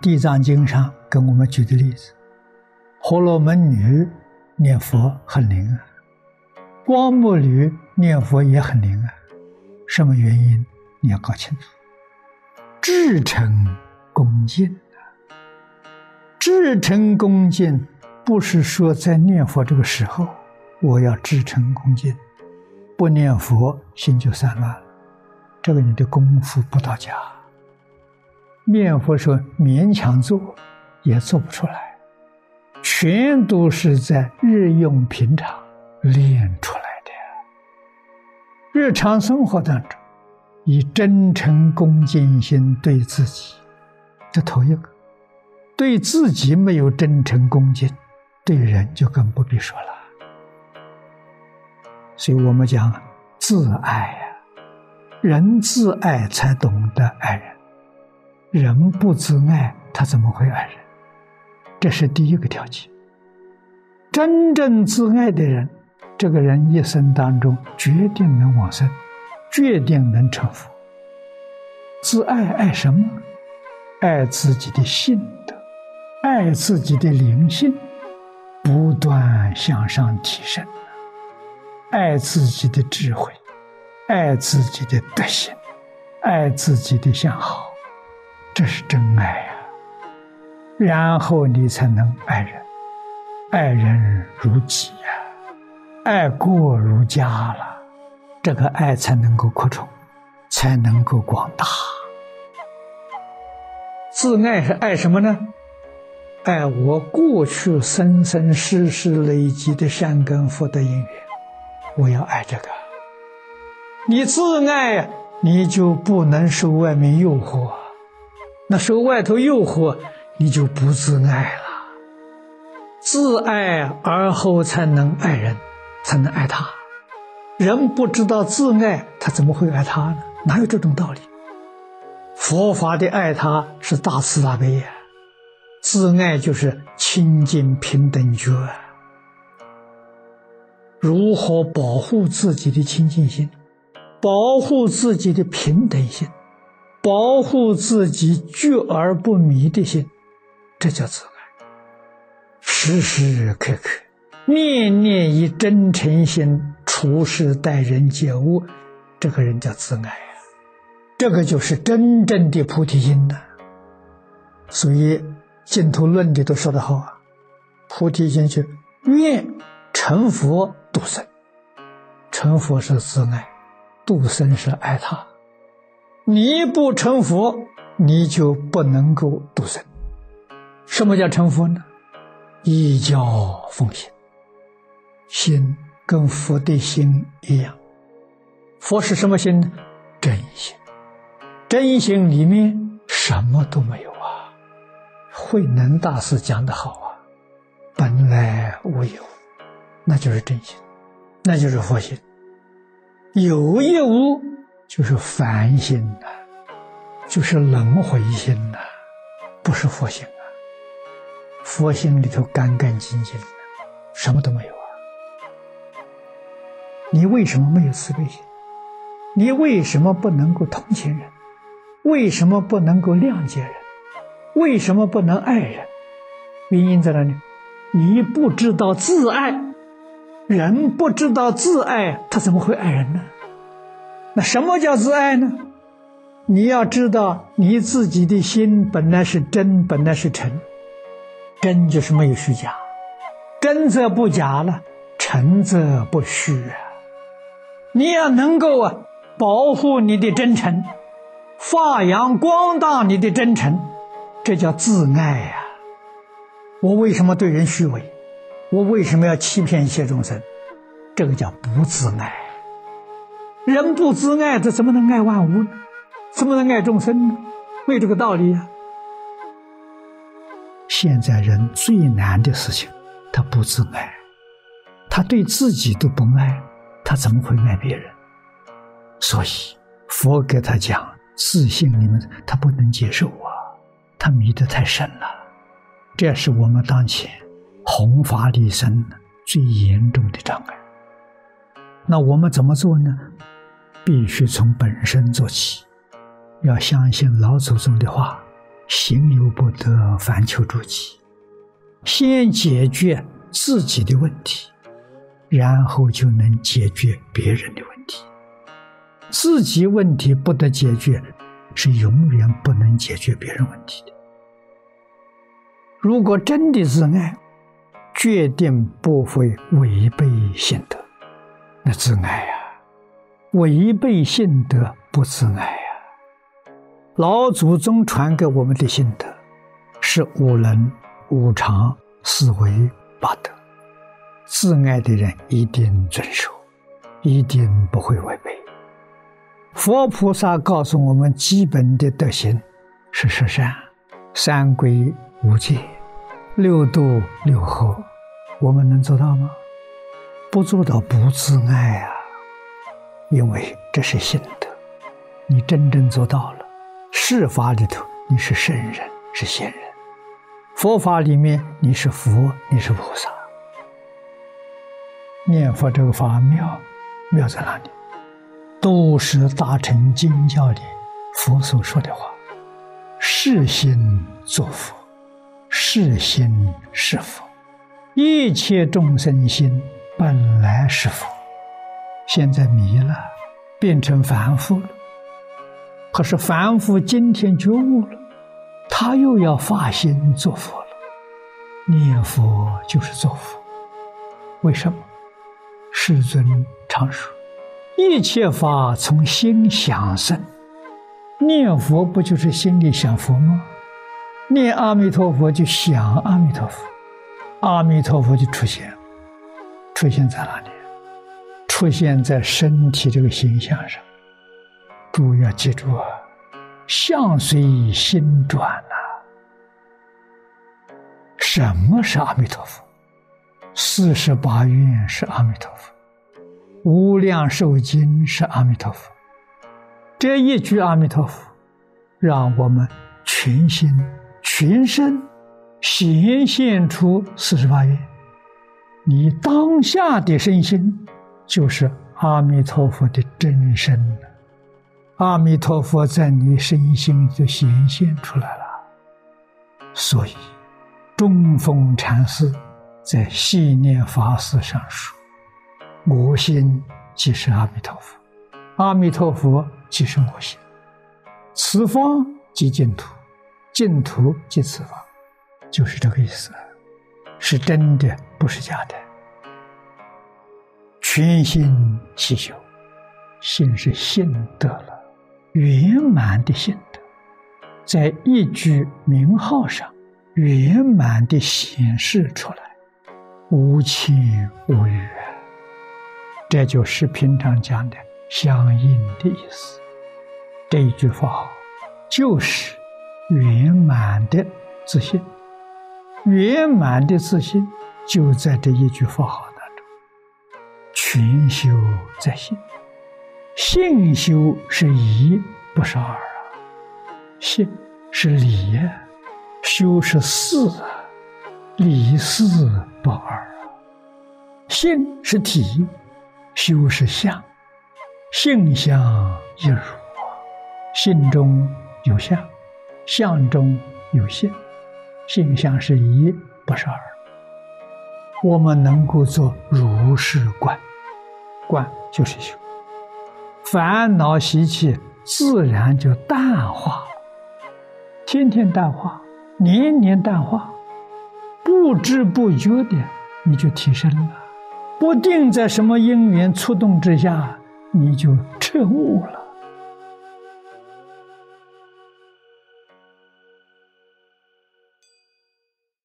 地藏经上跟我们举的例子，婆罗门女念佛很灵啊，光目女念佛也很灵啊，什么原因？你要搞清楚。至诚恭敬啊，至诚恭敬不是说在念佛这个时候我要至诚恭敬，不念佛心就散乱了，这个你的功夫不到家。念佛说勉强做也做不出来，全都是在日用平常练出来的。日常生活当中。以真诚恭敬心对自己，这头一个；对自己没有真诚恭敬，对人就更不必说了。所以我们讲自爱呀，人自爱才懂得爱人，人不自爱，他怎么会爱人？这是第一个条件。真正自爱的人，这个人一生当中决定能往生。决定能成佛。自爱爱什么？爱自己的性德，爱自己的灵性，不断向上提升；爱自己的智慧，爱自己的德行，爱自己的相好，这是真爱呀。然后你才能爱人，爱人如己呀，爱过如家了。这个爱才能够扩充，才能够广大。自爱是爱什么呢？爱我过去生生世世累积的善根福德因缘，我要爱这个。你自爱呀，你就不能受外面诱惑，那受外头诱惑，你就不自爱了。自爱而后才能爱人，才能爱他。人不知道自爱，他怎么会爱他呢？哪有这种道理？佛法的爱他是大慈大悲呀，自爱就是清净平等觉。如何保护自己的清净心，保护自己的平等心，保护自己觉而不迷的心，这叫自爱。时时刻刻，念念以真诚心。处事待人接物，这个人叫自爱啊，这个就是真正的菩提心呐。所以净土论里都说得好啊，菩提心是愿成佛度生，成佛是自爱，度生是爱他。你不成佛，你就不能够度生。什么叫成佛呢？一教奉行，心。跟佛的心一样，佛是什么心呢？真心。真心里面什么都没有啊。慧能大师讲的好啊，本来无有，那就是真心，那就是佛心。有一无就是凡心呐，就是轮回心呐，不是佛心啊。佛心里头干干净净的，什么都没有啊。你为什么没有慈悲心？你为什么不能够同情人？为什么不能够谅解人？为什么不能爱人？原因在哪里？你不知道自爱，人不知道自爱，他怎么会爱人呢？那什么叫自爱呢？你要知道，你自己的心本来是真，本来是诚，真就是没有虚假，真则不假了，诚则不虚啊。你要能够啊，保护你的真诚，发扬光大你的真诚，这叫自爱呀。我为什么对人虚伪？我为什么要欺骗一切众生？这个叫不自爱。人不自爱，他怎么能爱万物呢？怎么能爱众生呢？没有这个道理呀。现在人最难的事情，他不自爱，他对自己都不爱。他怎么会爱别人？所以佛给他讲自信，你们他不能接受啊，他迷得太深了。这是我们当前弘法利生最严重的障碍。那我们怎么做呢？必须从本身做起，要相信老祖宗的话，行有不得，反求诸己。先解决自己的问题，然后就能解决别人的问题。自己问题不得解决，是永远不能解决别人问题的。如果真的自爱，决定不会违背性德。那自爱呀，违背性德不自爱呀。老祖宗传给我们的心德，是五伦、五常、四维、八德。自爱的人一定遵守，一定不会违背。佛菩萨告诉我们，基本的德行是十善、三规、五戒、六度、六和，我们能做到吗？不做到不自爱啊！因为这是心德，你真正做到了，世法里头你是圣人，是仙人；佛法里面你是佛，你是菩萨。念佛这个法妙，妙在哪里？都是大乘经教里佛所说的话，是心作佛，是心是佛，一切众生心本来是佛，现在迷了，变成凡夫了。可是凡夫今天觉悟了，他又要发心做佛了，念佛就是做佛。为什么？世尊常说。一切法从心想生，念佛不就是心里想佛吗？念阿弥陀佛就想阿弥陀佛，阿弥陀佛就出现，出现在哪里？出现在身体这个形象上。诸位要记住啊，相随心转呐。什么是阿弥陀佛？四十八愿是阿弥陀佛。无量寿经是阿弥陀佛，这一句阿弥陀佛，让我们全心全身显现出四十八愿。你当下的身心就是阿弥陀佛的真身阿弥陀佛在你身心就显现出来了。所以，中峰禅师在《系念法事》上说。我心即是阿弥陀佛，阿弥陀佛即是我心，此方即净土，净土即此方，就是这个意思，是真的，不是假的。全心祈修，心是信得了，圆满的信德，在一句名号上圆满的显示出来，无亲无欲。这就是平常讲的相应的意思。这一句话就是圆满的自信，圆满的自信就在这一句法号当中。全修在心，性修是一，不是二啊。性是理，修是四啊，理四不二啊。信是体。修是相，性相一如，性中有相，相中有性，性相是一，不是二。我们能够做如是观，观就是修，烦恼习气自然就淡化了，天天淡化，年年淡化，不知不觉的你就提升了。不定在什么因缘触动之下，你就彻悟了。